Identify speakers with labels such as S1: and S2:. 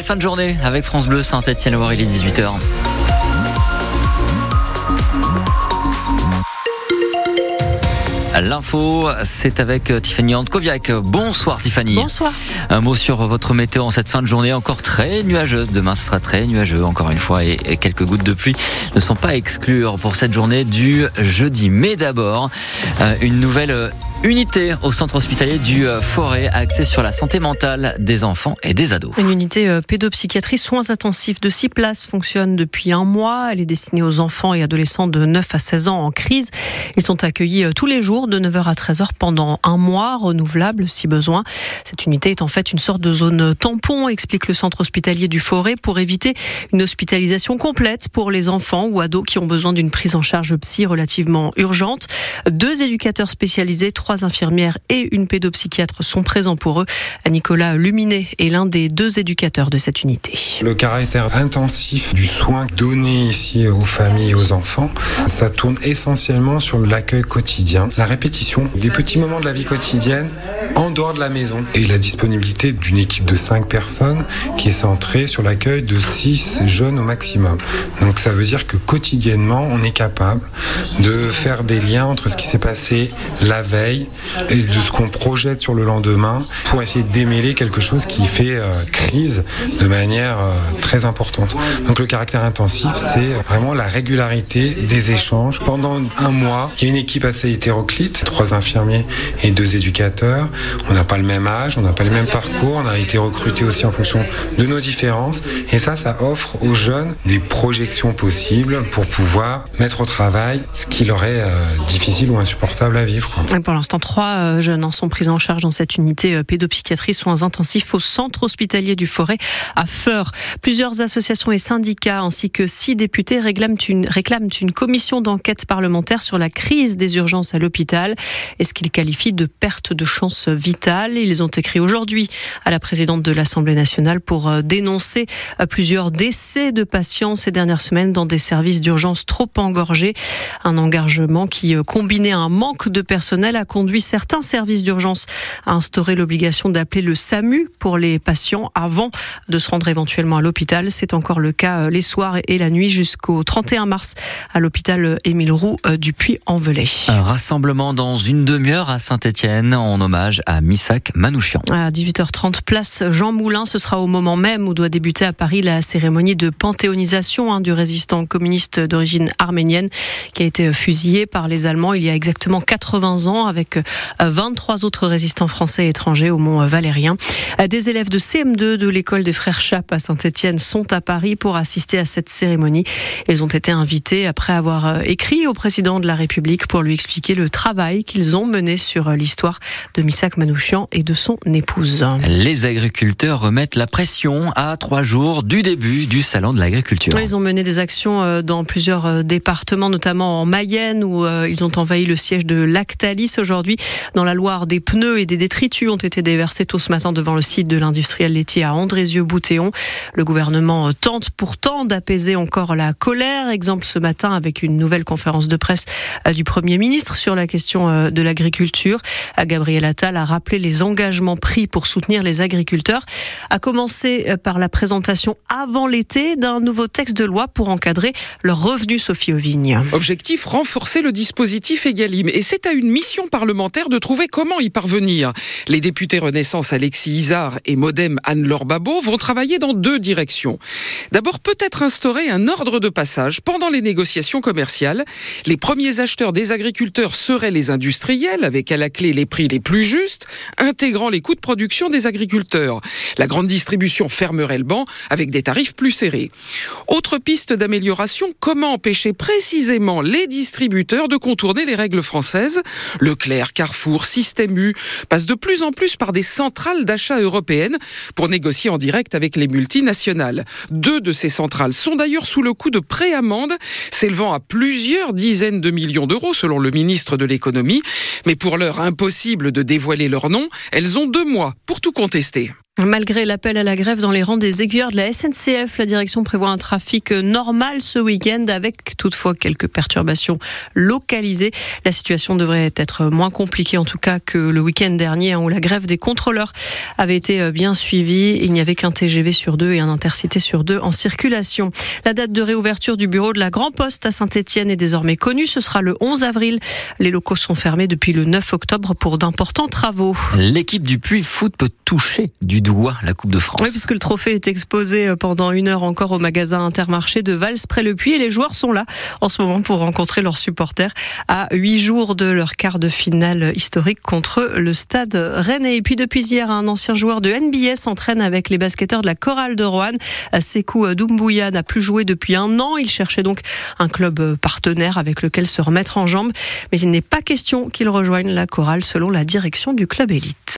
S1: Belle fin de journée avec France Bleu Saint-Etienne-Loire, il est 18h. L'info, c'est avec euh, Tiffany Antkoviak. Bonsoir Tiffany.
S2: Bonsoir.
S1: Un mot sur votre météo en cette fin de journée encore très nuageuse. Demain, ce sera très nuageux encore une fois et quelques gouttes de pluie ne sont pas exclures pour cette journée du jeudi. Mais d'abord, euh, une nouvelle euh, unité au centre hospitalier du euh, Forêt axée sur la santé mentale des enfants et des ados.
S2: Une unité euh, pédopsychiatrie soins intensifs de 6 places fonctionne depuis un mois. Elle est destinée aux enfants et adolescents de 9 à 16 ans en crise. Ils sont accueillis euh, tous les jours de 9h à 13h pendant un mois, renouvelable si besoin. Cette unité est en fait une sorte de zone tampon, explique le centre hospitalier du Forêt, pour éviter une hospitalisation complète pour les enfants ou ados qui ont besoin d'une prise en charge psy relativement urgente. Deux éducateurs spécialisés, trois infirmières et une pédopsychiatre sont présents pour eux. Nicolas Luminet est l'un des deux éducateurs de cette unité.
S3: Le caractère intensif du soin donné ici aux familles et aux enfants, ça tourne essentiellement sur l'accueil quotidien, la répétition des petits moments de la vie quotidienne en dehors de la maison et la disponibilité d'une équipe de 5 personnes qui est centrée sur l'accueil de 6 jeunes au maximum. Donc ça veut dire que quotidiennement, on est capable de faire des liens entre ce qui s'est passé la veille et de ce qu'on projette sur le lendemain pour essayer de démêler quelque chose qui fait euh, crise de manière euh, très importante. Donc le caractère intensif, c'est vraiment la régularité des échanges. Pendant un mois, il y a une équipe assez hétéroclite, trois infirmiers et deux éducateurs. On n'a pas le même âge, on n'a pas les mêmes parcours, on a été recruté aussi en fonction de nos différences. Et ça, ça offre aux jeunes des projections possibles pour pouvoir mettre au travail ce qui leur est difficile ou insupportable à vivre.
S2: Trois euh, jeunes sont pris en charge dans cette unité euh, pédopsychiatrie soins intensifs au centre hospitalier du Forêt à Feur. Plusieurs associations et syndicats ainsi que six députés réclament une, réclament une commission d'enquête parlementaire sur la crise des urgences à l'hôpital et ce qu'ils qualifient de perte de chance vitale? Ils ont écrit aujourd'hui à la présidente de l'Assemblée nationale pour euh, dénoncer plusieurs décès de patients ces dernières semaines dans des services d'urgence trop engorgés. Un engagement qui, combiné à un manque de personnel, a conduit certains services d'urgence à instaurer l'obligation d'appeler le SAMU pour les patients avant de se rendre éventuellement à l'hôpital. C'est encore le cas euh, les soirs et la nuit jusqu'au 31 mars à l'hôpital Émile Roux euh, du Puy-en-Velay.
S1: Un rassemblement dans une demi-heure à Saint-Étienne en hommage à Missak Manouchian.
S2: À 18h30, place Jean Moulin. Ce sera au moment même où doit débuter à Paris la cérémonie de panthéonisation hein, du résistant communiste d'origine arménienne qui a été fusillé par les Allemands il y a exactement 80 ans avec 23 autres résistants français et étrangers au Mont Valérien. Des élèves de CM2 de l'école des frères Chappe à Saint-Etienne sont à Paris pour assister à cette cérémonie. Ils ont été invités après avoir écrit au président de la République pour lui expliquer le travail qu'ils ont mené sur l'histoire de Missak Manouchian et de son épouse.
S1: Les agriculteurs remettent la pression à trois jours du début du salon de l'agriculture.
S2: Ils ont mené des actions euh, dans plusieurs euh, départements, notamment en Mayenne où euh, ils ont envahi le siège de Lactalis aujourd'hui. Dans la Loire, des pneus et des détritus ont été déversés tôt ce matin devant le site de l'industriel laitier à Andrézieux-Boutéon. Le gouvernement tente pourtant d'apaiser encore la colère. Exemple ce matin avec une nouvelle conférence de presse euh, du Premier ministre sur la question euh, de l'agriculture. Euh, Gabriel Attal a rappelé les engagements pris pour soutenir les agriculteurs, à commencer par la présentation avant l'été d'un nouveau texte de loi pour encadrer leurs revenus, Sophie Auvigne.
S4: Objectif, renforcer le dispositif Egalim. Et c'est à une mission parlementaire de trouver comment y parvenir. Les députés Renaissance Alexis Isard et Modem Anne-Laure Babot vont travailler dans deux directions. D'abord, peut-être instaurer un ordre de passage pendant les négociations commerciales. Les premiers acheteurs des agriculteurs seraient les industriels, avec à la clé les prix les plus justes, intégrant les coûts de production des agriculteurs. La grande distribution fermerait le banc avec des tarifs plus serrés. Autre piste d'amélioration, comment empêcher précisément les distributeurs de contourner les règles françaises? Carrefour, Système U passent de plus en plus par des centrales d'achat européennes pour négocier en direct avec les multinationales. Deux de ces centrales sont d'ailleurs sous le coup de préamende, s'élevant à plusieurs dizaines de millions d'euros selon le ministre de l'économie. Mais pour l'heure impossible de dévoiler leur nom, elles ont deux mois pour tout contester.
S2: Malgré l'appel à la grève dans les rangs des aiguilleurs de la SNCF, la direction prévoit un trafic normal ce week-end avec toutefois quelques perturbations localisées. La situation devrait être moins compliquée en tout cas que le week-end dernier hein, où la grève des contrôleurs avait été euh, bien suivie. Il n'y avait qu'un TGV sur deux et un intercité sur deux en circulation. La date de réouverture du bureau de la Grand Poste à Saint-Etienne est désormais connue. Ce sera le 11 avril. Les locaux sont fermés depuis le 9 octobre pour d'importants travaux.
S1: La Coupe de France.
S2: Oui, puisque le trophée est exposé euh, pendant une heure encore au magasin Intermarché de Vals près le Puy et les joueurs sont là en ce moment pour rencontrer leurs supporters à huit jours de leur quart de finale historique contre le Stade Rennais. Et puis depuis hier, un ancien joueur de NBA s'entraîne avec les basketteurs de la Chorale de Roanne. Sekou Doumbouya n'a plus joué depuis un an. Il cherchait donc un club partenaire avec lequel se remettre en jambes. Mais il n'est pas question qu'il rejoigne la Chorale selon la direction du club élite.